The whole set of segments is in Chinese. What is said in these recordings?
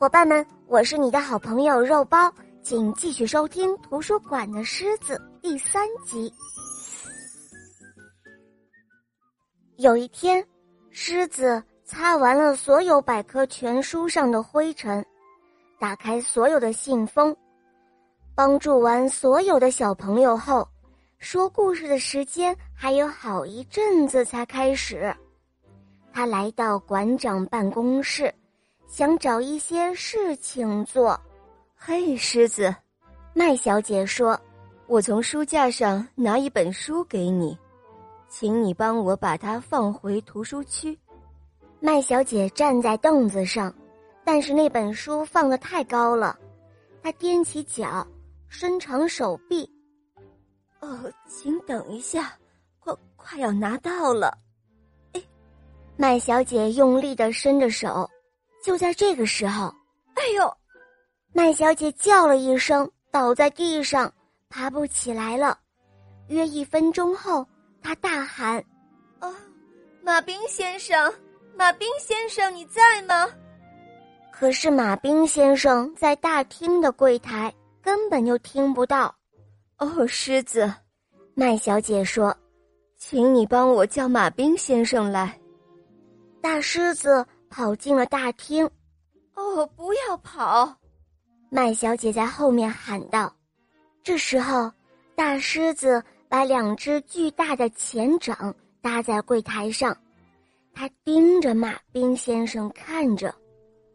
伙伴们，我是你的好朋友肉包，请继续收听《图书馆的狮子》第三集。有一天，狮子擦完了所有百科全书上的灰尘，打开所有的信封，帮助完所有的小朋友后，说故事的时间还有好一阵子才开始。他来到馆长办公室。想找一些事情做，嘿，狮子，麦小姐说：“我从书架上拿一本书给你，请你帮我把它放回图书区。”麦小姐站在凳子上，但是那本书放的太高了，她踮起脚，伸长手臂。“哦，请等一下，快快要拿到了。”哎，麦小姐用力的伸着手。就在这个时候，哎呦！麦小姐叫了一声，倒在地上，爬不起来了。约一分钟后，她大喊：“啊，马兵先生，马兵先生，你在吗？”可是马兵先生在大厅的柜台，根本就听不到。哦，狮子，麦小姐说：“请你帮我叫马兵先生来。”大狮子。跑进了大厅，哦，不要跑！麦小姐在后面喊道。这时候，大狮子把两只巨大的前掌搭在柜台上，他盯着马兵先生看着。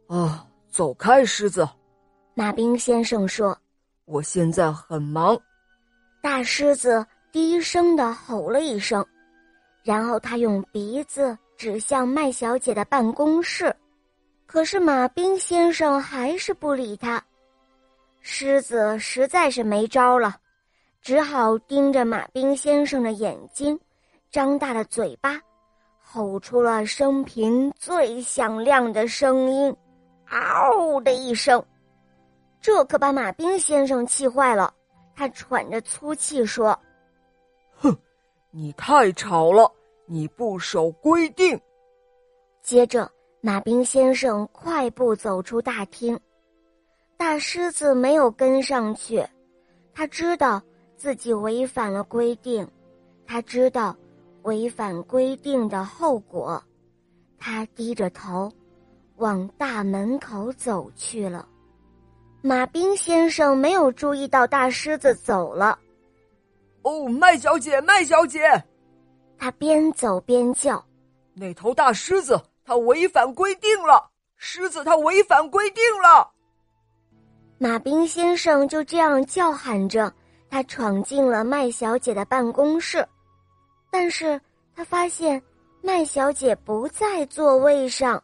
啊，走开，狮子！马兵先生说：“我现在很忙。”大狮子低声的吼了一声，然后他用鼻子。指向麦小姐的办公室，可是马兵先生还是不理他。狮子实在是没招了，只好盯着马兵先生的眼睛，张大了嘴巴，吼出了生平最响亮的声音：“嗷！”的一声。这可把马兵先生气坏了，他喘着粗气说：“哼，你太吵了。”你不守规定。接着，马兵先生快步走出大厅，大狮子没有跟上去。他知道自己违反了规定，他知道违反规定的后果。他低着头，往大门口走去了。马兵先生没有注意到大狮子走了。哦，麦小姐，麦小姐。他边走边叫：“那头大狮子，它违反规定了！狮子，它违反规定了！”马兵先生就这样叫喊着，他闯进了麦小姐的办公室，但是他发现麦小姐不在座位上。